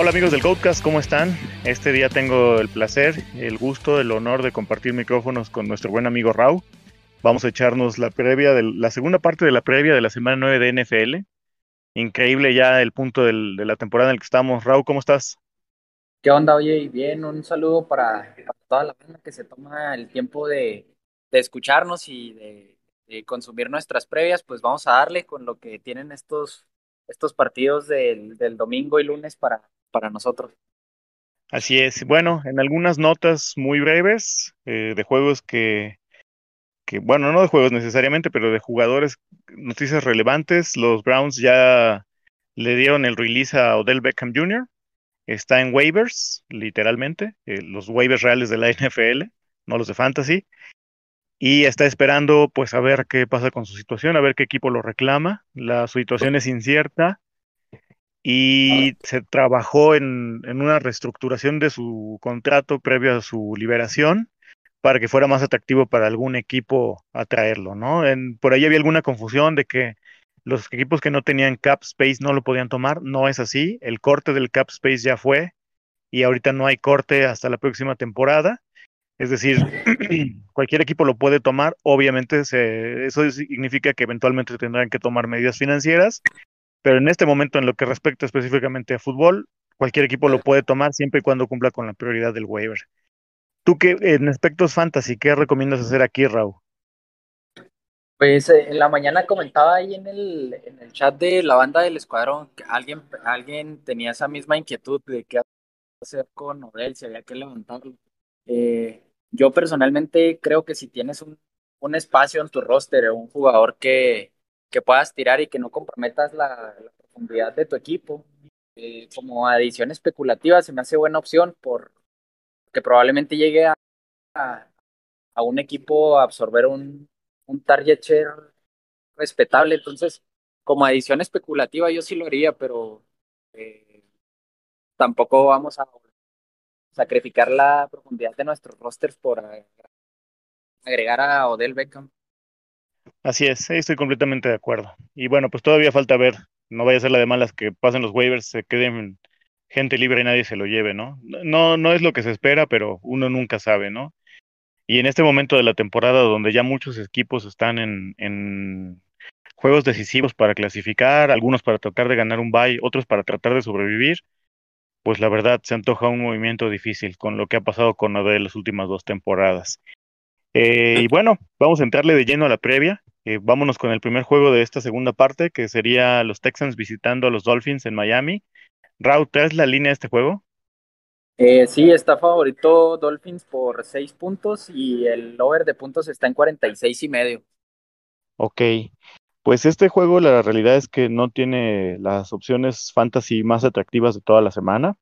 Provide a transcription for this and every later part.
Hola amigos del Codecast, ¿cómo están? Este día tengo el placer, el gusto, el honor de compartir micrófonos con nuestro buen amigo Rau. Vamos a echarnos la previa de la segunda parte de la previa de la semana 9 de NFL. Increíble ya el punto de la temporada en el que estamos. Rau, ¿cómo estás? ¿Qué onda? Oye, bien, un saludo para, toda la banda que se toma el tiempo de, escucharnos y de, consumir nuestras previas. Pues vamos a darle con lo que tienen estos, partidos del domingo y lunes para, para nosotros. Así es. Bueno, en algunas notas muy breves eh, de juegos que, que, bueno, no de juegos necesariamente, pero de jugadores, noticias relevantes. Los Browns ya le dieron el release a Odell Beckham Jr. Está en waivers, literalmente, eh, los waivers reales de la NFL, no los de fantasy. Y está esperando, pues, a ver qué pasa con su situación, a ver qué equipo lo reclama. La situación es incierta y se trabajó en, una reestructuración de su contrato previo a su liberación para que fuera más atractivo para algún equipo atraerlo, ¿no? por ahí había alguna confusión de que los equipos que no tenían cap space no lo podían tomar, no es así, el corte del cap space ya fue y ahorita no hay corte hasta la próxima temporada, es decir, cualquier equipo lo puede tomar, obviamente eso significa que eventualmente tendrán que tomar medidas financieras pero en este momento, en lo que respecta específicamente a fútbol, cualquier equipo lo puede tomar siempre y cuando cumpla con la prioridad del waiver. ¿Tú qué, en aspectos fantasy, qué recomiendas hacer aquí, Raúl? Pues eh, en la mañana comentaba ahí en el, en el chat de la banda del escuadrón que alguien, alguien tenía esa misma inquietud de qué hacer con Odell, si había que levantarlo. Eh, yo personalmente creo que si tienes un, un espacio en tu roster, un jugador que, que puedas tirar y que no comprometas la, profundidad de tu equipo. Eh, como adición especulativa se me hace buena opción por que probablemente llegue a, a, un equipo a absorber un, un target share respetable. Entonces, como adición especulativa yo sí lo haría, pero eh, tampoco vamos a sacrificar la profundidad de nuestros rosters por agregar a Odell Beckham. Así es, estoy completamente de acuerdo. Y bueno, pues todavía falta ver, no vaya a ser la de malas que pasen los waivers, se queden gente libre y nadie se lo lleve, ¿no? No, no es lo que se espera, pero uno nunca sabe, ¿no? Y en este momento de la temporada donde ya muchos equipos están en, juegos decisivos para clasificar, algunos para tratar de ganar un bye, otros para tratar de sobrevivir, pues la verdad se antoja un movimiento difícil con lo que ha pasado con de las últimas dos temporadas. Eh, y bueno, vamos a entrarle de lleno a la previa. Eh, vámonos con el primer juego de esta segunda parte, que sería los Texans visitando a los Dolphins en Miami. Raúl, ¿traes la línea de este juego? Eh, sí, está favorito Dolphins por seis puntos y el over de puntos está en 46 y medio. Ok, pues este juego la realidad es que no tiene las opciones fantasy más atractivas de toda la semana.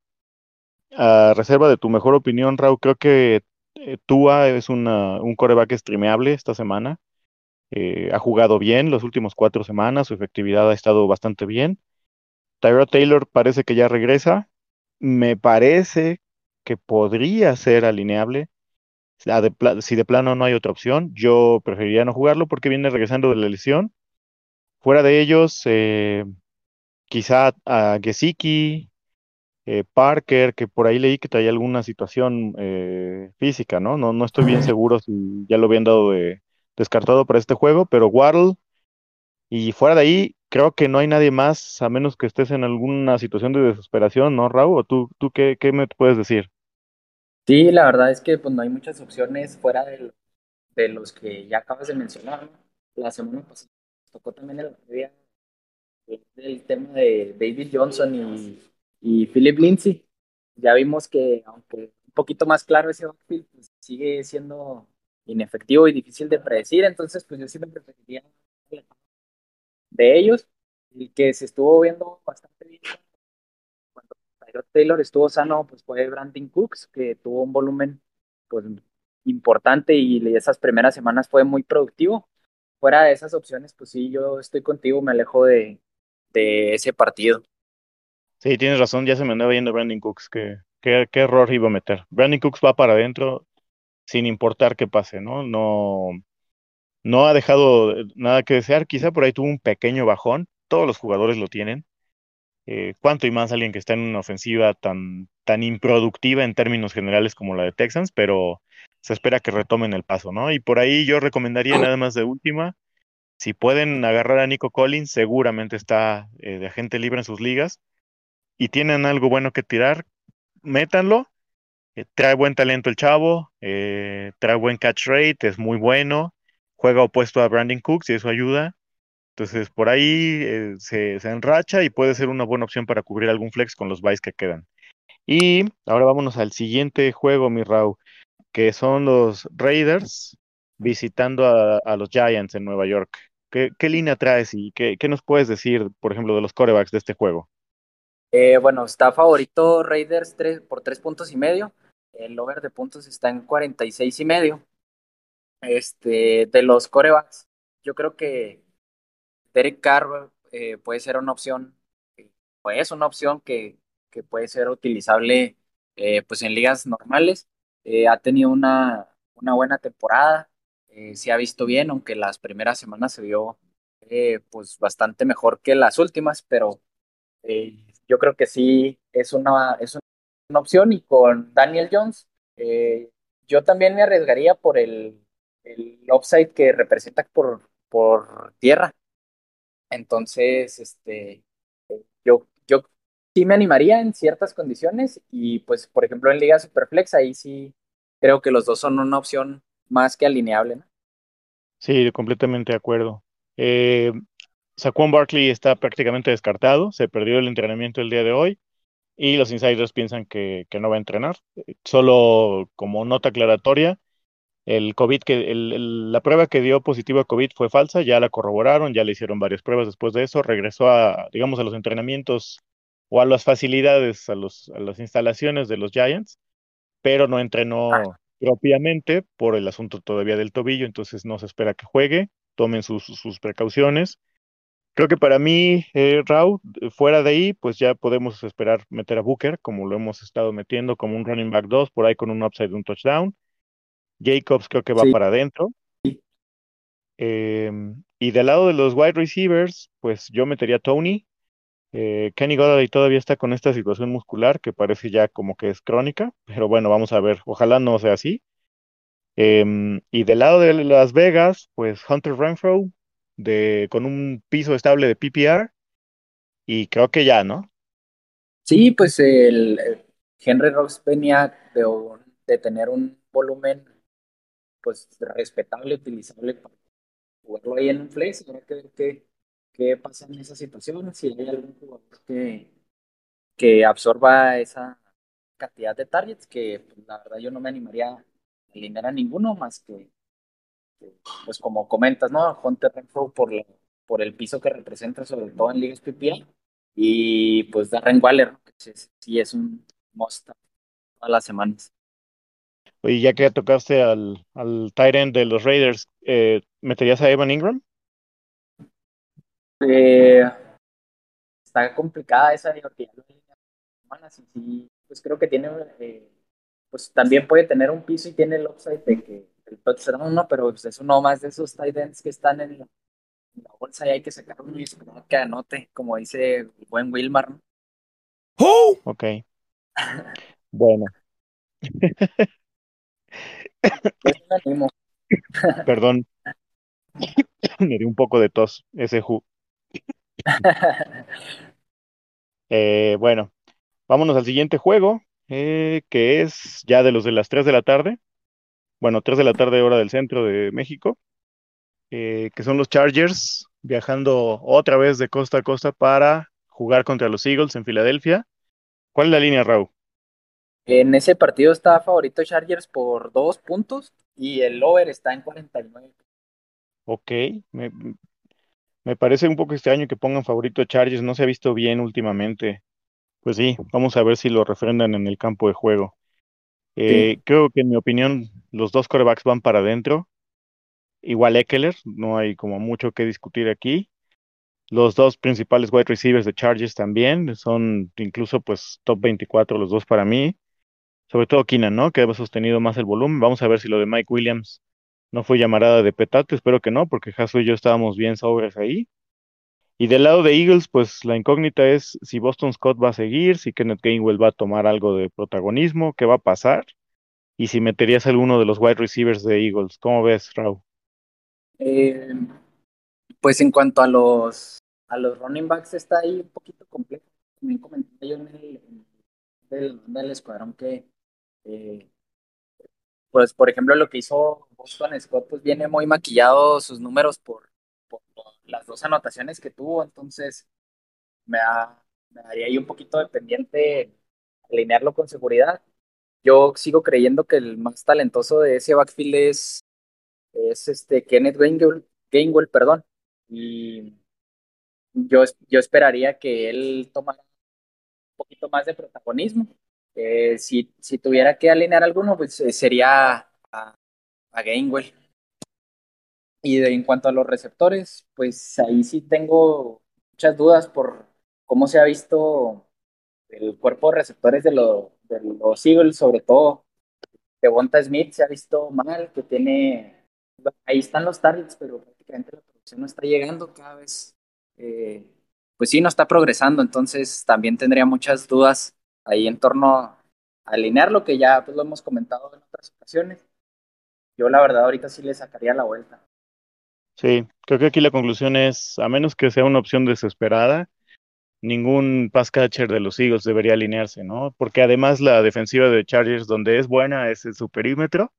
A reserva de tu mejor opinión, Raúl, creo que eh, Tua es un coreback streameable esta semana. Eh, ha jugado bien las últimas cuatro semanas, su efectividad ha estado bastante bien. Tyrod Taylor parece que ya regresa. Me parece que podría ser alineable. Si de plano no hay otra opción, yo preferiría no jugarlo porque viene regresando de la lesión. Fuera de ellos, eh, quizá a Gesicki, eh, Parker, que por ahí leí que traía alguna situación física, ¿no? ¿no? No estoy bien seguro si ya lo habían dado de, descartado para este juego, pero Waddle y fuera de ahí, creo que no hay nadie más, a menos que estés en alguna situación de desesperación, ¿no, Raúl? ¿O tú, tú qué, qué me puedes decir? Sí, la verdad es que pues no hay muchas opciones fuera de, de los que ya acabas de mencionar. La semana pasada tocó también el del tema de David Johnson y, y Philip Lindsay. Ya vimos que, aunque un poquito más claro ese outfield, pues sigue siendo inefectivo y difícil de predecir, entonces pues yo sí me preferiría de ellos, el que se estuvo viendo bastante bien cuando Taylor estuvo sano, pues fue Brandon Cooks, que tuvo un volumen pues importante y esas primeras semanas fue muy productivo. Fuera de esas opciones, pues sí, yo estoy contigo, me alejo de, de ese partido. Sí, tienes razón, ya se me andaba yendo Brandon Cooks, que, qué error iba a meter. Brandon Cooks va para adentro, sin importar qué pase, ¿no? No, no ha dejado nada que desear, quizá por ahí tuvo un pequeño bajón, todos los jugadores lo tienen, eh, cuánto y más alguien que está en una ofensiva tan, tan improductiva en términos generales como la de Texans, pero se espera que retomen el paso, ¿no? Y por ahí yo recomendaría nada más de última, si pueden agarrar a Nico Collins, seguramente está eh, de agente libre en sus ligas y tienen algo bueno que tirar, métanlo. Eh, trae buen talento el chavo, eh, trae buen catch rate, es muy bueno, juega opuesto a Brandon Cooks y eso ayuda. Entonces, por ahí se, se, enracha y puede ser una buena opción para cubrir algún flex con los buys que quedan. Y ahora vámonos al siguiente juego, mi Rau, que son los Raiders visitando a, los Giants en Nueva York. ¿Qué, línea traes y qué, nos puedes decir, por ejemplo, de los corebacks de este juego? Eh, bueno, está favorito Raiders por tres puntos y medio. El over de puntos está en 46 y medio. Este, de los corebacks, yo creo que Derek Carr eh, puede ser una opción, o es una opción que, que puede ser utilizable eh, pues en ligas normales. ha tenido una, una buena temporada, se ha visto bien, aunque las primeras semanas se vio pues bastante mejor que las últimas, pero yo creo que sí es una, es una opción y con Daniel Jones, eh, yo también me arriesgaría por el, el upside que representa por, por tierra. Entonces, este, yo, yo sí me animaría en ciertas condiciones y pues, por ejemplo, en Liga Superflex, ahí sí creo que los dos son una opción más que alineable. ¿no? Sí, completamente de acuerdo. Eh, Saquon Barkley está prácticamente descartado, se perdió el entrenamiento el día de hoy y los insiders piensan que, no va a entrenar. Solo como nota aclaratoria, el COVID que la prueba que dio positivo a COVID fue falsa, ya la corroboraron, ya le hicieron varias pruebas después de eso, regresó a, digamos, a los entrenamientos o a las facilidades, a, los, a las instalaciones de los Giants, pero no entrenó ah. propiamente por el asunto todavía del tobillo, entonces no se espera que juegue, tomen sus, sus precauciones Creo que para mí, eh, Raúl, fuera de ahí, pues ya podemos esperar meter a Booker, como lo hemos estado metiendo, como un running back 2, por ahí con un upside de un touchdown. Jacobs creo que va para adentro. Em, y del lado de los wide receivers, pues yo metería a Tony. Eh, Kenny Golladay todavía está con esta situación muscular que parece ya como que es crónica, pero bueno, vamos a ver. Ojalá no sea así. Em, y del lado de Las Vegas, pues Hunter Renfro, de, con un piso estable de PPR y creo que ya, ¿no? Sí, pues el, Henry Rocks venía de, tener un volumen pues respetable, utilizable para jugarlo ahí en un flex, habrá que ver qué, pasa en esa situación, si hay algún jugador que, que absorba esa cantidad de targets, que pues, la verdad yo no me animaría a alinear a ninguno más que pues como comentas, ¿no? Hunter Renfro por, por el piso que representa, sobre todo en ligas PPA, y pues Darren Waller, que sí, es un must a las semanas. Oye, ya que tocaste al, al end de los Raiders, eh, ¿meterías a Evan Ingram? Eh, está complicada esa, porque semanas y sí, pues creo que tiene, eh, pues también puede tener un piso y tiene el upside de que el touchdown, ¿no? Pero pues, es uno más de esos tight ends que están en la, bolsa y hay que sacar uno y que anote, como dice el buen Wilmar, ¿no? ¡Oh! Ok. bueno. Perdón. Me dio un poco de tos ese ju. Eh, bueno, vámonos al siguiente juego, eh, que es ya de los de las 3 de la tarde bueno, 3 de la tarde hora del centro de México, eh, que son los Chargers viajando otra vez de costa a costa para jugar contra los Eagles en Filadelfia. ¿Cuál es la línea, Raúl? En ese partido está favorito Chargers por dos puntos y el over está en 49. Ok, me, me parece un poco extraño que pongan favorito Chargers, no se ha visto bien últimamente. Pues sí, vamos a ver si lo refrendan en el campo de juego. Eh, creo que en mi opinión los dos corebacks van para adentro. Igual Eckler, no hay como mucho que discutir aquí. Los dos principales wide receivers de Chargers también son incluso pues top 24 los dos para mí. Sobre todo Keenan, ¿no? Que ha sostenido más el volumen. Vamos a ver si lo de Mike Williams no fue llamarada de petate. Espero que no, porque Jaso y yo estábamos bien sobres ahí. Y del lado de Eagles, pues la incógnita es si Boston Scott va a seguir, si Kenneth Gainwell va a tomar algo de protagonismo, qué va a pasar, y si meterías alguno de los wide receivers de Eagles. ¿Cómo ves, Raúl? Eh, pues en cuanto a los, a los running backs está ahí un poquito complejo. También comenté yo en el, del, escuadrón que, eh, pues por ejemplo, lo que hizo Boston Scott, pues viene muy maquillado sus números por las dos anotaciones que tuvo, entonces me, da, me daría ahí un poquito de pendiente alinearlo con seguridad. Yo sigo creyendo que el más talentoso de ese backfield es, es este Kenneth Gainwell, Gainwell perdón, y yo, yo esperaría que él tomara un poquito más de protagonismo. Eh, si, si tuviera que alinear alguno, pues eh, sería a, a Gainwell. Y de, en cuanto a los receptores, pues ahí sí tengo muchas dudas por cómo se ha visto el cuerpo de receptores de, lo, de los Eagles, sobre todo Devonta Smith se ha visto mal, que tiene, ahí están los targets, pero prácticamente la producción no está llegando cada vez, eh, pues sí, no está progresando, entonces también tendría muchas dudas ahí en torno a alinear lo que ya pues, lo hemos comentado en otras ocasiones. Yo la verdad ahorita sí le sacaría la vuelta. Sí, creo que aquí la conclusión es, a menos que sea una opción desesperada, ningún pass catcher de los Eagles debería alinearse, ¿no? Porque además la defensiva de Chargers, donde es buena, es en su perímetro,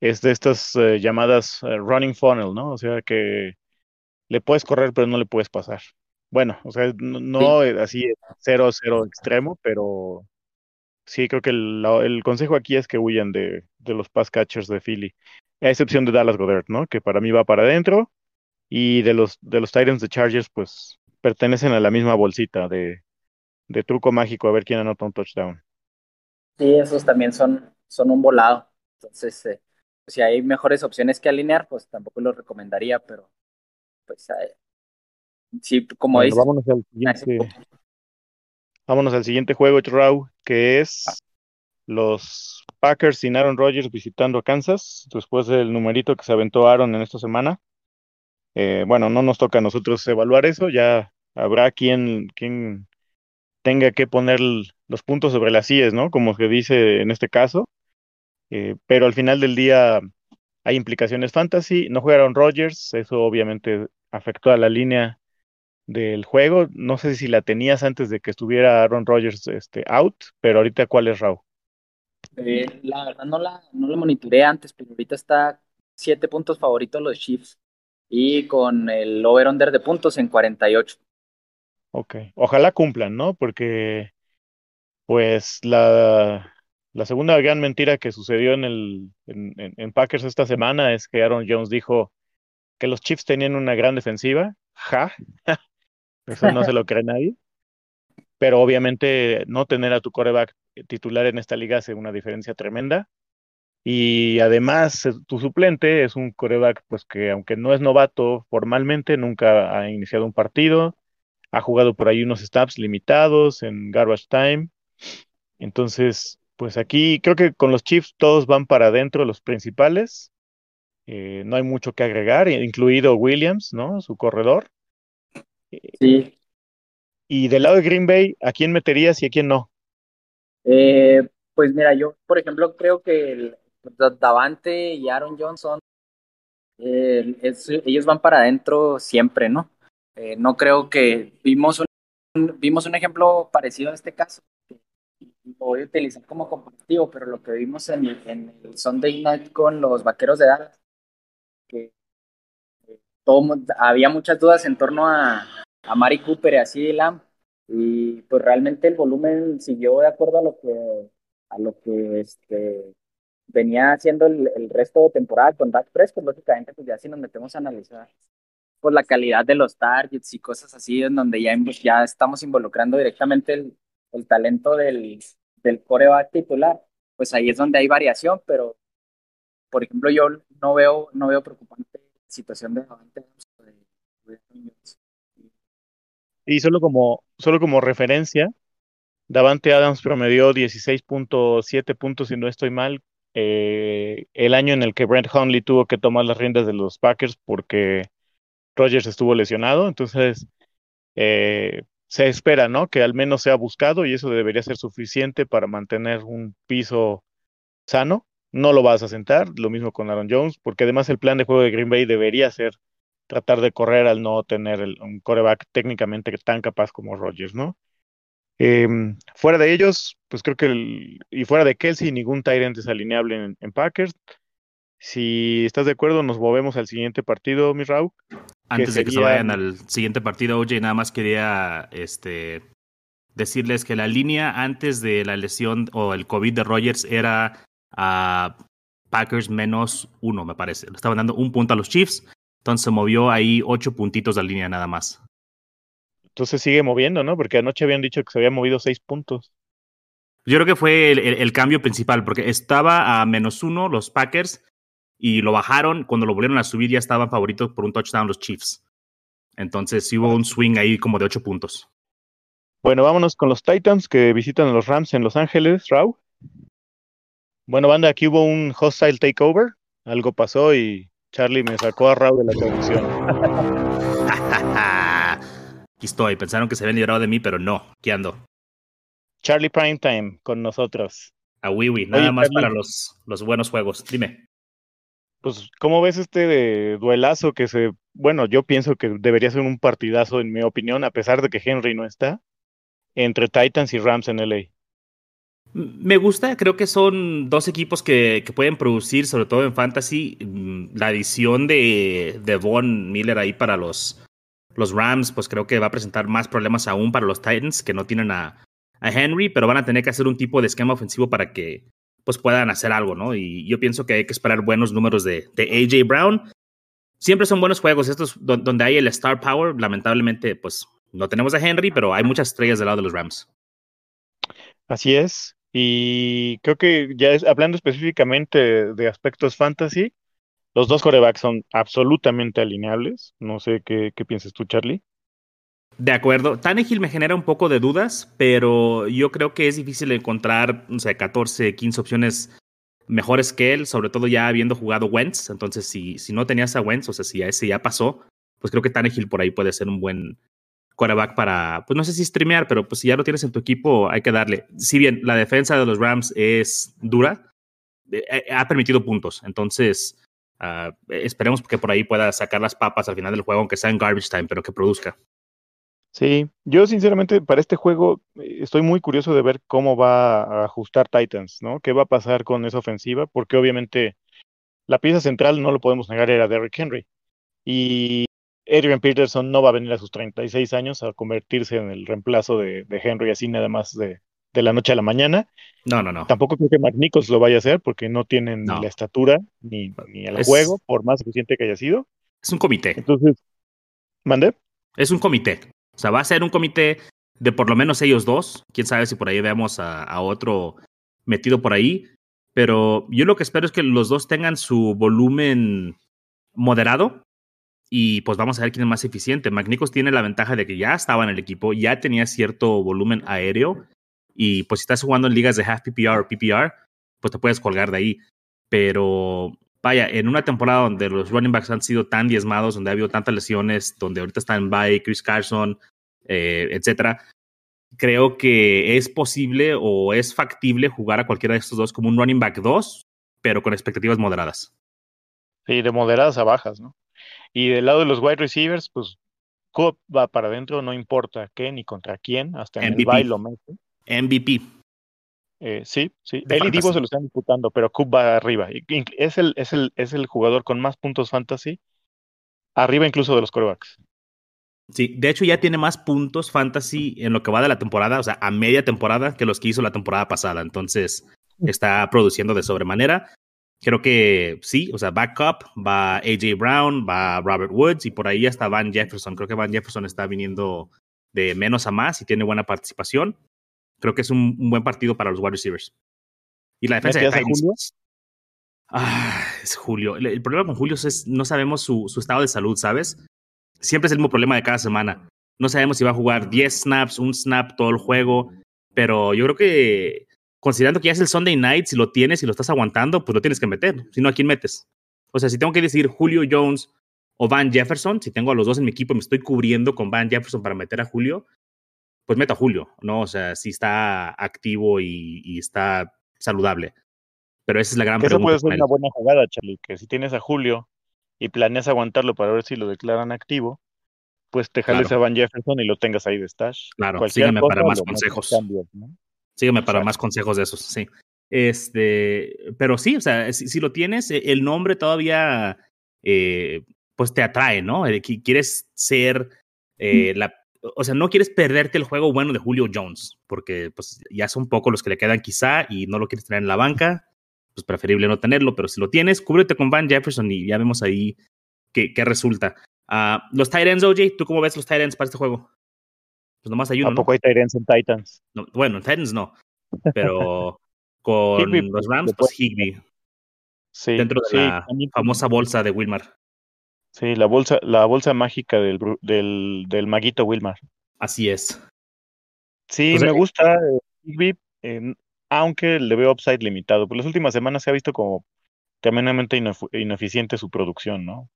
es de estas eh, llamadas eh, running funnel, ¿no? O sea que le puedes correr, pero no le puedes pasar. Bueno, o sea, no, no eh, así 0-0 extremo, pero sí creo que el, el consejo aquí es que huyan de, de los pass catchers de Philly, a excepción de Dallas Goddard, ¿no? Que para mí va para adentro, y de los, de los Titans de Chargers, pues pertenecen a la misma bolsita de, de truco mágico a ver quién anota un touchdown. Sí, esos también son, son un volado. Entonces, eh, si hay mejores opciones que alinear, pues tampoco los recomendaría, pero pues eh, sí, como Bueno, dices, vámonos al siguiente. Vámonos al siguiente juego, que es los Packers sin Aaron Rodgers visitando a Kansas, después del numerito que se aventó Aaron en esta semana. Eh, bueno, no nos toca a nosotros evaluar eso, ya habrá quien, quien tenga que poner los puntos sobre las IES, ¿no? Como se dice en este caso. Eh, pero al final del día hay implicaciones fantasy. No jugaron Rodgers, eso obviamente afectó a la línea del juego. No sé si la tenías antes de que estuviera Aaron Rodgers este, out, pero ahorita ¿cuál es Raúl? Eh, la verdad no la, no la monitoreé antes, pero ahorita está siete puntos favoritos los Chiefs y con el over-under de puntos en 48. Ok, ojalá cumplan, ¿no? Porque pues la, la segunda gran mentira que sucedió en el en, en- en Packers esta semana es que Aaron Jones dijo que los Chiefs tenían una gran defensiva. Ja, eso no se lo cree nadie. Pero obviamente no tener a tu coreback titular en esta liga hace una diferencia tremenda. Y además, eh, tu suplente es un coreback, pues que aunque no es novato formalmente, nunca ha iniciado un partido, ha jugado por ahí unos snaps limitados en garbage time. Entonces, pues aquí creo que con los Chiefs todos van para adentro, los principales. Eh, no hay mucho que agregar, incluido Williams, ¿no? Su corredor. Sí, Y del lado de Green Bay, ¿a quién meterías y a quién no? eh, pues mira, yo por ejemplo creo que el, Da- Davante y Aaron Johnson, eh, es- ellos van para adentro siempre, ¿no? Eh, no creo que vimos un, vimos un ejemplo parecido a este caso. Lo voy a utilizar como comparativo, pero lo que vimos en, el- en el Sunday Night con los Vaqueros de Dallas, que todo, mu- había muchas dudas en torno a, a Mari Cooper y a Lamb, y pues realmente el volumen siguió de acuerdo a lo que, a lo que este, venía haciendo el, resto de temporada con Dak Prescott, lógicamente pues ya si nos metemos a analizar pues la calidad de los targets y cosas así, en donde ya, inv- ya estamos involucrando directamente el, el talento del, del coreback titular, pues ahí es donde hay variación, pero por ejemplo yo no veo, no veo preocupante la situación de Davante de Julio Jones. Y solo como, solo como referencia, Davante Adams promedió 16.7 puntos, si no estoy mal, eh, el año en el que Brent Hundley tuvo que tomar las riendas de los Packers porque Rodgers estuvo lesionado. Entonces, eh, se espera, ¿no? Que al menos sea buscado y eso debería ser suficiente para mantener un piso sano. No lo vas a sentar, lo mismo con Aaron Jones, porque además el plan de juego de Green Bay debería ser tratar de correr al no tener un coreback técnicamente tan capaz como Rodgers, ¿no? Em, fuera de ellos, pues creo que, el, y fuera de Kelsey, ningún Tyrant es alineable en, Packers. Si estás de acuerdo, nos movemos al siguiente partido, mi Raúl. Antes de que se vayan al siguiente partido, oye, nada más quería este, decirles que la línea antes de la lesión o el COVID de Rogers era a Packers menos uno, me parece. Le estaban dando un punto a los Chiefs, entonces se movió ahí ocho puntitos de línea nada más. Entonces sigue moviendo, ¿no? Porque anoche habían dicho que se había movido seis puntos. Yo creo que fue el, cambio principal, porque estaba a menos uno los Packers y lo bajaron. Cuando lo volvieron a subir ya estaban favoritos por un touchdown los Chiefs. Entonces sí hubo un swing ahí como de ocho puntos. Bueno, vámonos con los Titans que visitan a los Rams en Los Ángeles, Raw. Bueno, banda, aquí hubo un hostile takeover. Algo pasó y Charlie me sacó a Raw de la transmisión. Aquí estoy. Pensaron que se habían librado de mí, pero no. ¿Qué ando? Charlie Primetime con nosotros. A Wiwi, nada más para los, los buenos juegos. Dime. Pues, ¿cómo ves este duelazo que se, bueno, yo pienso que debería ser un partidazo en mi opinión, a pesar de que Henry no está, entre Titans y Rams en LA? Me gusta, creo que son dos equipos que, pueden producir, sobre todo en fantasy, mm, la adición de, de Von Miller ahí para los, los Rams, pues creo que va a presentar más problemas aún para los Titans, que no tienen a, a Henry, pero van a tener que hacer un tipo de esquema ofensivo para que pues puedan hacer algo, ¿no? Y yo pienso que hay que esperar buenos números de, de AJ Brown. Siempre son buenos juegos, estos donde hay el star power, lamentablemente, pues no tenemos a Henry, pero hay muchas estrellas del lado de los Rams. Así es. Y creo que ya es, hablando específicamente de aspectos fantasy, los dos corebacks son absolutamente alineables. No sé qué, qué piensas tú, Charlie. De acuerdo. Tannehill me genera un poco de dudas, pero yo creo que es difícil encontrar, no sé, 14, 15 opciones mejores que él, sobre todo ya habiendo jugado Wentz. Entonces, si, si no tenías a Wentz, o sea, si a ese ya pasó, pues creo que Tannehill por ahí puede ser un buen, quarterback para, pues no sé si streamear, pero pues si ya lo tienes en tu equipo, hay que darle. Si bien la defensa de los Rams es dura, eh, eh, ha permitido puntos. Entonces, uh, esperemos que por ahí pueda sacar las papas al final del juego, aunque sea en garbage time, pero que produzca. Sí, yo sinceramente para este juego eh, estoy muy curioso de ver cómo va a ajustar Titans, ¿no? ¿Qué va a pasar con esa ofensiva? Porque obviamente la pieza central, no lo podemos negar, era Derrick Henry. Y Adrian Peterson no va a venir a sus 36 años a convertirse en el reemplazo de, Henry así nada más de, la noche a la mañana. No, no, no. Tampoco creo que Nichols lo vaya a hacer porque no tienen ni la estatura ni, ni el juego, por más suficiente que haya sido. Es un comité. Entonces, ¿mandé? Es un comité. O sea, va a ser un comité de por lo menos ellos dos. Quién sabe si por ahí veamos a, a otro metido por ahí. Pero yo lo que espero es que los dos tengan su volumen moderado y pues vamos a ver quién es más eficiente. McNichols tiene la ventaja de que ya estaba en el equipo, ya tenía cierto volumen aéreo y pues si estás jugando en ligas de half PPR o PPR, pues te puedes colgar de ahí. Pero vaya, en una temporada donde los running backs han sido tan diezmados, donde ha habido tantas lesiones, donde ahorita están by Chris Carson, eh, etcétera, creo que es posible o es factible jugar a cualquiera de estos dos como un running back 2, pero con expectativas moderadas. Sí, de moderadas a bajas, ¿no? Y del lado de los wide receivers, pues Cobb va para adentro, no importa qué ni contra quién, hasta en MVP. el lo mete. MVP. Eh, sí, sí. Él y Divo se lo están disputando, pero Cobb va arriba. Es el, es, el, es el jugador con más puntos fantasy, arriba incluso de los corebacks. Sí, de hecho ya tiene más puntos fantasy en lo que va de la temporada, o sea, a media temporada que los que hizo la temporada pasada. Entonces, está produciendo de sobremanera creo que sí, o sea, backup, va AJ Brown, va Robert Woods y por ahí hasta Van Jefferson. Creo que Van Jefferson está viniendo de menos a más y tiene buena participación. Creo que es un, buen partido para los wide receivers. Y la defensa de Julio? Ah, es Julio. El, problema con Julio es no sabemos su, su estado de salud, ¿sabes? Siempre es el mismo problema de cada semana. No sabemos si va a jugar 10 snaps, un snap todo el juego, pero yo creo que considerando que ya es el Sunday night, si lo tienes y lo estás aguantando, pues lo tienes que meter. Si no, ¿a quién metes? O sea, si tengo que decir Julio Jones o Van Jefferson, si tengo a los dos en mi equipo y me estoy cubriendo con Van Jefferson para meter a Julio, pues meto a Julio, ¿no? O sea, si está activo y, está saludable. Pero esa es la gran pregunta. Eso puede ser una buena jugada, Charlie, que si tienes a Julio y planeas aguantarlo para ver si lo declaran activo, pues te jales a Van Jefferson y lo tengas ahí de stash. Claro, sígueme para más consejos. Sígueme para más consejos de esos, sí. Este, pero sí, o sea, si, lo tienes, e, el nombre todavía, eh, pues te atrae, ¿no? Quieres ser eh, la, o sea, no quieres perderte el juego bueno de Julio Jones, porque pues ya son pocos los que le quedan quizá y no lo quieres tener en la banca, pues preferible no tenerlo, pero si lo tienes, cúbrete con Van Jefferson y ya vemos ahí qué, qué resulta. Uh, los Titans, OJ, ¿tú cómo ves los Titans para este juego? Pues nomás hay uno. Tampoco hay Titans en Titans. bueno, en Titans no, pero con los Rams, pues Higby. Sí, dentro de la famosa bolsa de Wilmar. Sí, la bolsa, la bolsa mágica del, del, del maguito Wilmar. Así es. Sí, me gusta Higby, aunque le veo upside limitado. Por las últimas semanas se ha visto como tremendamente ineficiente su producción, ¿no?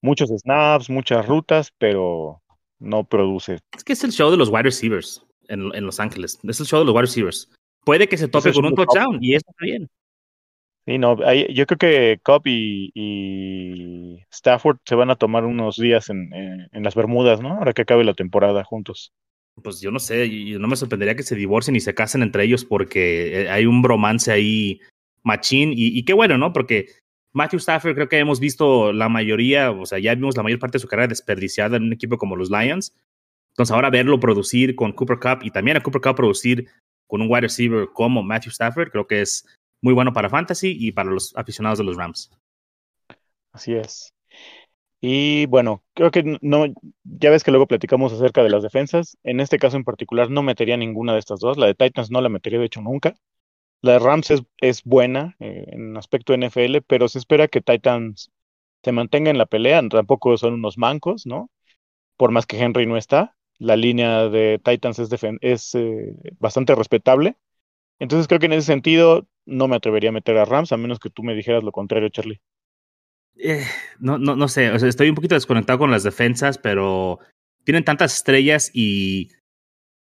Muchos snaps, muchas rutas, pero no produce. Es que es el show de los wide receivers en, en Los Ángeles. Es el show de los wide receivers. Puede que se tope con un touchdown y eso está bien. Sí, no, yo creo que Cobb y, Stafford se van a tomar unos días en, en, las Bermudas, ¿no? Ahora que acabe la temporada juntos. Pues yo no sé, yo no me sorprendería que se divorcien y se casen entre ellos porque eh, hay un bromance ahí machín y, y qué bueno, ¿no? Porque Matthew Stafford creo que hemos visto la mayoría, o sea, ya vimos la mayor parte de su carrera desperdiciada en un equipo como los Lions. Entonces ahora verlo producir con Cooper Cup y también a Cooper Cup producir con un wide receiver como Matthew Stafford, creo que es muy bueno para fantasy y para los aficionados de los Rams. Así es. Y bueno, creo que no, ya ves que luego platicamos acerca de las defensas. En este caso en particular no metería ninguna de estas dos. La de Titans no la metería de hecho nunca. La Rams es, es buena eh, en aspecto NFL, pero se espera que Titans se mantenga en la pelea. Tampoco son unos mancos, ¿no? Por más que Henry no está la línea de Titans es, es eh, bastante respetable. Entonces creo que en ese sentido no me atrevería a meter a Rams, a menos que tú me dijeras lo contrario, Charlie. Eh, no, no, no sé, estoy un poquito desconectado con las defensas, pero tienen tantas estrellas y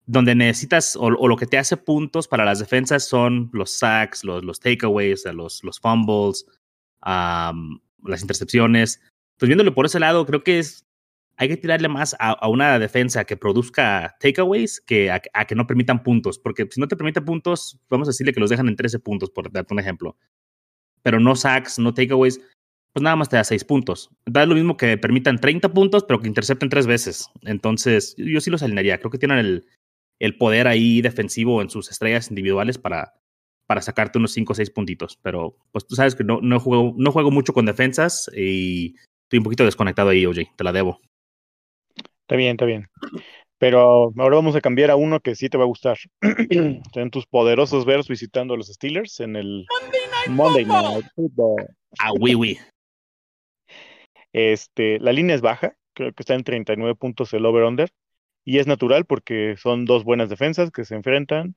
donde necesitas o, lo que te hace puntos para las defensas son los sacks, los, takeaways, los, fumbles, las intercepciones. Pues viéndolo por ese lado, creo que es hay que tirarle más a, una defensa que produzca takeaways que a, que no permitan puntos, porque si no te permite puntos, vamos a decirle que los dejan en 13 puntos, por darte un ejemplo. Pero no sacks, no takeaways, pues nada más te da 6 puntos. Da lo mismo que permitan 30 puntos, pero que intercepten tres veces. Entonces, yo sí los alinearía. Creo que tienen el, el poder ahí defensivo en sus estrellas individuales para, para sacarte unos 5 o 6 puntitos. Pero, pues tú sabes que no, no, juego, no juego mucho con defensas y estoy un poquito desconectado ahí, oye, te la debo. Está bien, está bien. Pero ahora vamos a cambiar a uno que sí te va a gustar. Tienen tus poderosos Bears visitando a los Steelers en el Monday Night, Football. Ah, oui, oui. Este, la línea es baja, creo que está en 39 puntos el over-under. Y es natural porque son dos buenas defensas que se enfrentan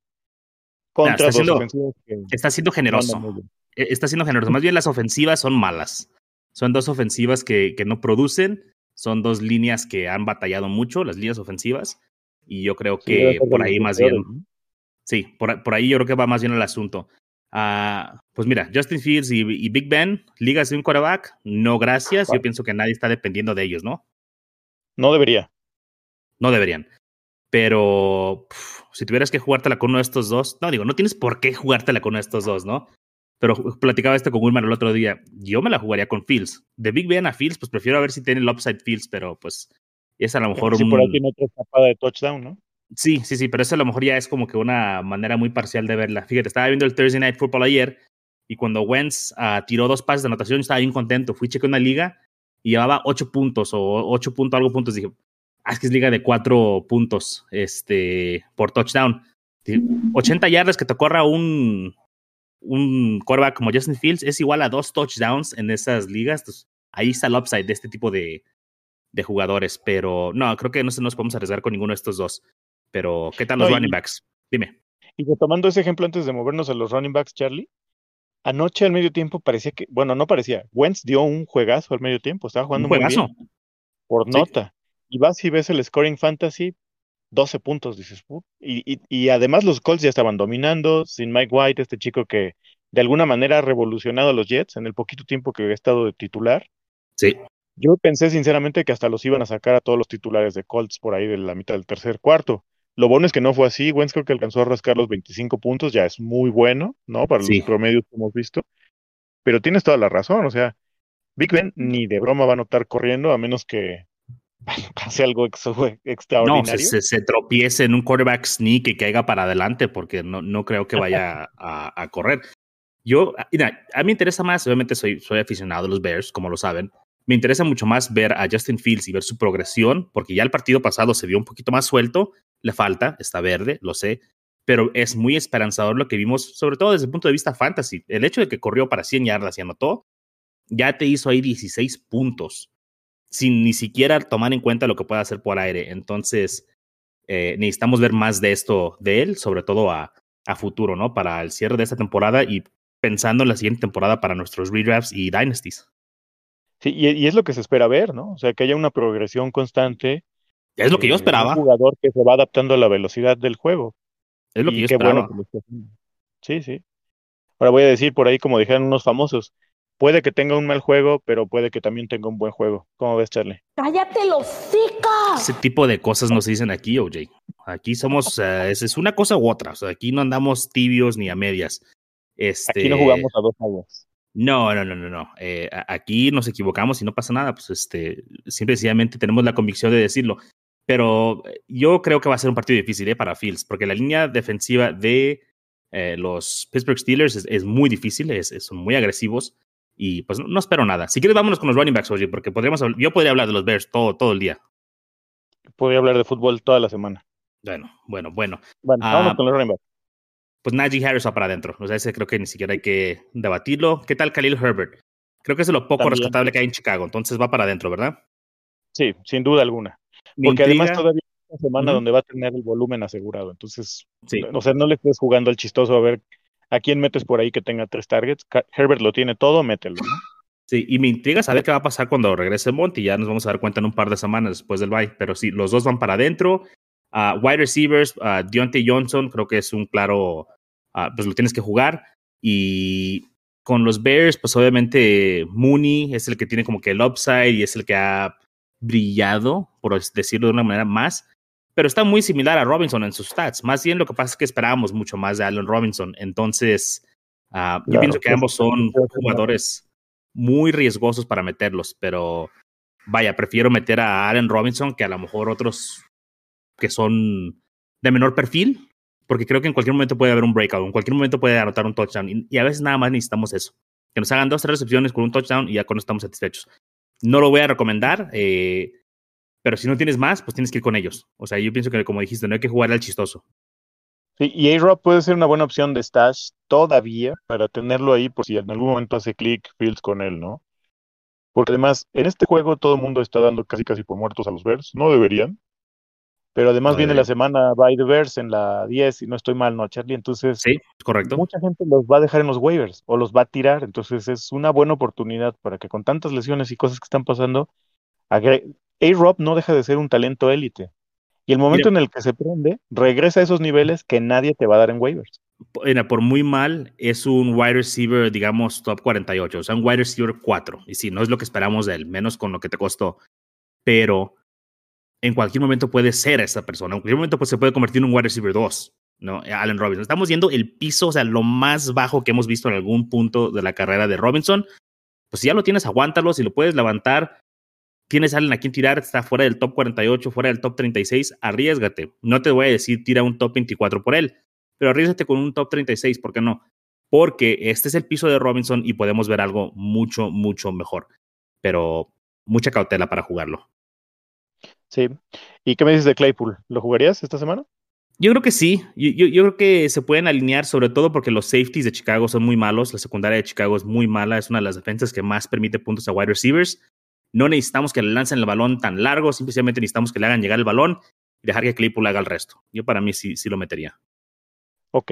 contra está dos ofensivas Está siendo generoso. E, está siendo generoso. Más bien las ofensivas son malas. Son dos ofensivas que, que no producen son dos líneas que han batallado mucho, las líneas ofensivas, y yo creo que por ahí más bien, sí, por, por, ahí yo creo que va más bien el asunto. Uh, pues mira, Justin Fields y, Big Ben, ligas de un quarterback, no gracias, yo pienso que nadie está dependiendo de ellos, ¿no? No debería. No deberían. Pero si tuvieras que jugártela con uno de estos dos, no digo, no tienes por qué jugártela con uno de estos dos, ¿no? Pero platicaba esto con Wilman el otro día. Yo me la jugaría con Fields. De Big Ben a Fields, pues prefiero a ver si tiene el upside Fields, pero pues es a lo mejor sí, por ahí tiene otra escapada de touchdown, ¿no? Sí, sí, sí, pero eso a lo mejor ya es como que una manera muy parcial de verla. Fíjate, estaba viendo el Thursday Night Football ayer y cuando Wentz uh, tiró dos pases de anotación, estaba bien contento. Fui chequear una liga y llevaba ocho puntos o ocho puntos, algo puntos. Dije, ah, es que es liga de cuatro puntos este, por touchdown. 80 yardas que te corra un, un quarterback como Justin Fields es igual a dos touchdowns en esas ligas. Entonces, ahí está el upside de este tipo de, de jugadores. Pero no, creo que no nos podemos arriesgar con ninguno de estos dos. Pero, ¿qué tal los running backs? Dime. Y retomando ese ejemplo antes de movernos a los running backs, Charlie, anoche al medio tiempo parecía que, bueno, no parecía, Wentz dio un juegazo al medio tiempo, estaba jugando un juegazo. por nota. Y vas y ves el scoring fantasy, 12 puntos, dices. Y, y, además los Colts ya estaban dominando, sin Mike White, este chico que de alguna manera ha revolucionado a los Jets en el poquito tiempo que ha estado de titular. Sí. Yo pensé sinceramente que hasta los iban a sacar a todos los titulares de Colts por ahí de la mitad del tercer cuarto. Lo bueno es que no fue así. Wentz creo que alcanzó a rascar los 25 puntos, ya es muy bueno, ¿no? Para los promedios que hemos visto. Pero tienes toda la razón, o sea, Big Ben ni de broma va a notar corriendo a menos que pase algo extraordinario. No, se, se, tropiece en un quarterback sneak y caiga para adelante porque no, no creo que vaya a, correr. Yo, mira, a mí me interesa más, obviamente soy, soy aficionado a los Bears, como lo saben, me interesa mucho más ver a Justin Fields y ver su progresión, porque ya el partido pasado se vio un poquito más suelto, le falta, está verde, lo sé, pero es muy esperanzador lo que vimos, sobre todo desde el punto de vista fantasy. El hecho de que corrió para 100 yardas y anotó, ya te hizo ahí 16 puntos, sin ni siquiera tomar en cuenta lo que puede hacer por aire. Entonces, eh, necesitamos ver más de esto de él, sobre todo a, a futuro, ¿no? Para el cierre de esta temporada y pensando en la siguiente temporada para nuestros redrafts y dynasties. Sí, y, es lo que se espera ver, ¿no? O sea, que haya una progresión constante. Es lo que yo esperaba. Un jugador que se va adaptando a la velocidad del juego. Es lo que yo esperaba. sí, sí. Ahora voy a decir por ahí, como dijeron unos famosos, puede que tenga un mal juego, pero puede que también tenga un buen juego. ¿Cómo ves, Charlie? ¡Cállate los cicos! Ese tipo de cosas nos dicen aquí, OJ. Aquí somos, uh, es, una cosa u otra. O sea, aquí no andamos tibios ni a medias. Este... Aquí no jugamos a dos aguas. No, no, no, no, no. Eh, aquí nos equivocamos y no pasa nada. Pues este, simplemente tenemos la convicción de decirlo. Pero eh, yo creo que va a ser un partido difícil ¿eh? para Fields, porque la línea defensiva de eh, los Pittsburgh Steelers es, muy difícil, es, son muy agresivos y pues no, espero nada. Si quieres, vámonos con los running backs, oye, porque podríamos, yo podría hablar de los Bears todo, todo el día. Podría hablar de fútbol toda la semana. Bueno, bueno, bueno. Bueno, vámonos ah, con los running backs pues Najee Harris va para adentro. O sea, ese creo que ni siquiera hay que debatirlo. ¿Qué tal Khalil Herbert? Creo que es lo poco rescatable que hay en Chicago, entonces va para adentro, ¿verdad? Sí, sin duda alguna. Porque además todavía es una semana donde va a tener el volumen asegurado. Entonces, o sea, no le estés jugando al chistoso a ver a quién metes por ahí que tenga tres targets. Herbert lo tiene todo, mételo, ¿no? Sí, y me intriga saber qué va a pasar cuando regrese Monty. Ya nos vamos a dar cuenta en un par de semanas después del bye. Pero sí, los dos van para adentro. Uh, wide receivers, uh, Deontay Johnson, creo que es un claro Ah, pues lo tienes que jugar. Y con los Bears, pues obviamente Mooney es el que tiene como que el upside y es el que ha brillado, por decirlo de una manera más. Pero está muy similar a Robinson en sus stats. Más bien lo que pasa es que esperábamos mucho más de Allen Robinson. Entonces, ah, yo pienso que ambos son jugadores muy riesgosos para meterlos, pero vaya, prefiero meter a Allen Robinson que a lo mejor otros que son de menor perfil, porque creo que en cualquier momento puede haber un breakout, en cualquier momento puede anotar un touchdown, y, a veces nada más necesitamos eso, que nos hagan dos, tres recepciones con un touchdown y ya con eso estamos satisfechos. No lo voy a recomendar, eh, pero si no tienes más, pues tienes que ir con ellos. O sea, yo pienso que, como dijiste, no hay que jugar al chistoso. Sí, y A-Rob puede ser una buena opción de stash todavía para tenerlo ahí por si en algún momento hace click Fields con él, ¿no? Porque además, en este juego todo el mundo está dando casi casi por muertos a los Bears. No deberían, pero además viene la semana by the Bears en la 10 y no estoy mal, ¿no, Charlie? Entonces, sí, correcto. Mucha gente los va a dejar en los waivers o los va a tirar, entonces es una buena oportunidad para que con tantas lesiones y cosas que están pasando, A-Rob no deja de ser un talento élite. Y el momento en el que se prende, regresa a esos niveles que nadie te va a dar en waivers. Por muy mal, es un wide receiver, digamos, top 48, o sea, un wide receiver 4. Y sí, no es lo que esperamos de él, menos con lo que te costó. Pero en cualquier momento puede ser esa persona. En cualquier momento pues, se puede convertir en un wide receiver 2, ¿no? Allen Robinson. Estamos viendo el piso, o sea, lo más bajo que hemos visto en algún punto de la carrera de Robinson. Pues si ya lo tienes, aguántalo. Si lo puedes levantar, tienes a alguien a quien tirar, está fuera del top 48, fuera del top 36, arriesgate. No te voy a decir tira un top 24 por él, pero arriesgate con un top 36, ¿por qué no? Porque este es el piso de Robinson y podemos ver algo mucho, mucho mejor. Pero mucha cautela para jugarlo. Sí. ¿Y qué me dices de Claypool? ¿Lo jugarías esta semana? Yo creo que sí. Yo, yo, creo que se pueden alinear, sobre todo porque los safeties de Chicago son muy malos. La secundaria de Chicago es muy mala. Es una de las defensas que más permite puntos a wide receivers. No necesitamos que le lancen el balón tan largo. Simplemente necesitamos que le hagan llegar el balón y dejar que Claypool haga el resto. Yo para mí sí, sí lo metería. Ok.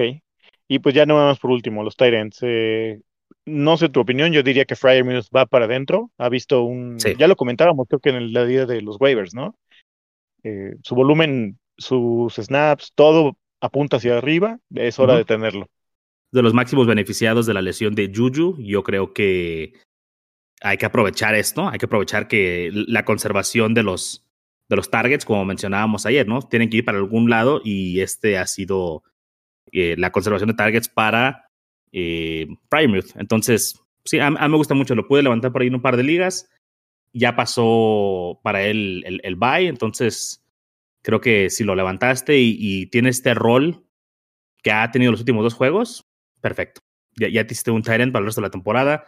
Y pues ya no más por último, los Tyrants. Eh, no sé tu opinión, yo diría que Fryermuth va para adentro. Ha visto un. Ya lo comentábamos, creo que en la día de los waivers, ¿no? Eh, su volumen, sus snaps, todo apunta hacia arriba. Es hora de tenerlo. De los máximos beneficiados de la lesión de Juju, yo creo que hay que aprovechar esto. Hay que aprovechar que la conservación de los, de los targets, como mencionábamos ayer, ¿no? Tienen que ir para algún lado y este ha sido eh, la conservación de targets para eh, Entonces, sí, a, mí me gusta mucho. Lo pude levantar por ahí en un par de ligas. Ya pasó para él el, el, bye. Entonces, creo que si lo levantaste y, tiene este rol que ha tenido los últimos dos juegos, perfecto. Ya, ya te hiciste un tight para el resto de la temporada,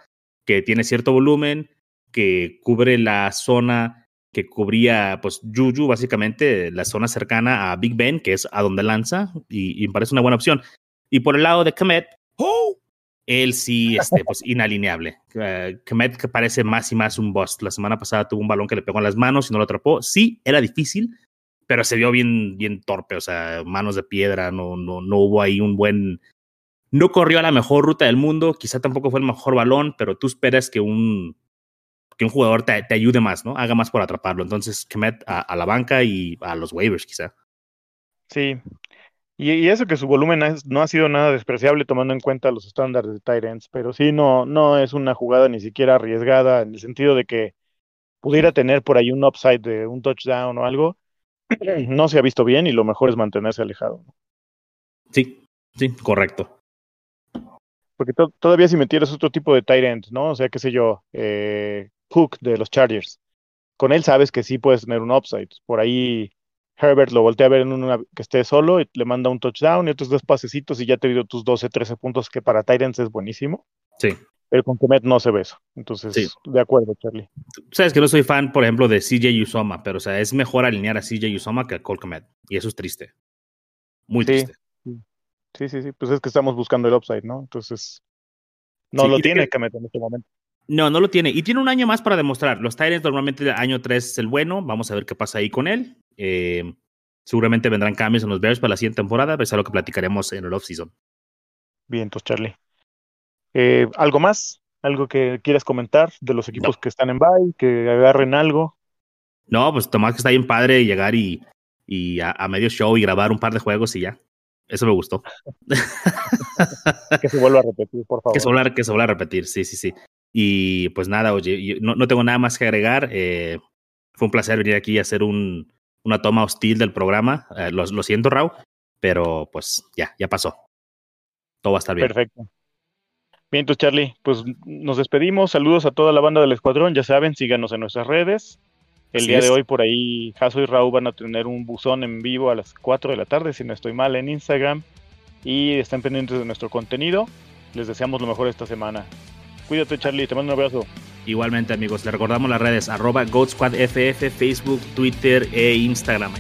que tiene cierto volumen, que cubre la zona que cubría, pues, Juju, básicamente, la zona cercana a Big Ben, que es a donde lanza, y, y me parece una buena opción. Y por el lado de Kemet, ¡Oh! Él sí, este, pues inalineable. Uh, que parece más y más un bust. La semana pasada tuvo un balón que le pegó en las manos y no lo atrapó. Sí, era difícil, pero se vio bien, bien torpe. O sea, manos de piedra, no, no, no hubo ahí un buen. No corrió a la mejor ruta del mundo. Quizá tampoco fue el mejor balón, pero tú esperas que un, que un jugador te, te ayude más, ¿no? Haga más por atraparlo. Entonces, Kemet a, a la banca y a los waivers, quizá. Sí, y, eso que su volumen no ha sido nada despreciable tomando en cuenta los estándares de Tyrants, pero sí no, no es una jugada ni siquiera arriesgada en el sentido de que pudiera tener por ahí un upside de un touchdown o algo. No se ha visto bien y lo mejor es mantenerse alejado. Sí, sí, correcto. Porque todavía si metieras otro tipo de Tyrant, ¿no? O sea, qué sé yo, eh, Hook de los Chargers. Con él sabes que sí puedes tener un upside. Por ahí Herbert lo voltea a ver en una que esté solo y le manda un touchdown y otros dos pasecitos y ya te dio tus 12, 13 puntos, que para Tyrants es buenísimo. Sí. Pero con Kemet no se ve eso. Entonces, de acuerdo, Charlie. Sabes que no soy fan, por ejemplo, de CJ Usoma, pero o sea, es mejor alinear a CJ Usoma que a Cole Kemet. Y eso es triste. Muy triste. Sí, sí, sí. Pues es que estamos buscando el upside, ¿no? Entonces, no lo tiene Kemet en este momento. No, no lo tiene. Y tiene un año más para demostrar. Los Tyrants normalmente año 3 es el bueno. Vamos a ver qué pasa ahí con él. Eh, seguramente vendrán cambios en los Bears para la siguiente temporada, pero es algo que platicaremos en el off-season. Bien, entonces, Charlie. Eh, ¿Algo más? ¿Algo que quieras comentar de los equipos que están en bye, que agarren algo? No, pues Tomás que está bien padre llegar y, y a, medio show y grabar un par de juegos y ya. Eso me gustó. que se vuelva a repetir, por favor. Que se vuelva, que se vuelva a repetir, sí, sí, sí. Y pues nada, oye, no, no tengo nada más que agregar. Eh, fue un placer venir aquí a hacer un, una toma hostil del programa. Eh, lo, lo, siento, Raúl, pero pues ya, ya pasó. Todo va a estar bien. Perfecto. Bien, entonces, Charlie, pues nos despedimos. Saludos a toda la banda del escuadrón. Ya saben, síganos en nuestras redes. El día de hoy por ahí Jaso y Raúl van a tener un buzón en vivo a las 4 de la tarde, si no estoy mal, en Instagram. Y estén pendientes de nuestro contenido. Les deseamos lo mejor esta semana. Cuídate, Charlie. Te mando un abrazo. Igualmente, amigos, les recordamos las redes arroba GoatSquadFF, Facebook, Twitter e Instagram.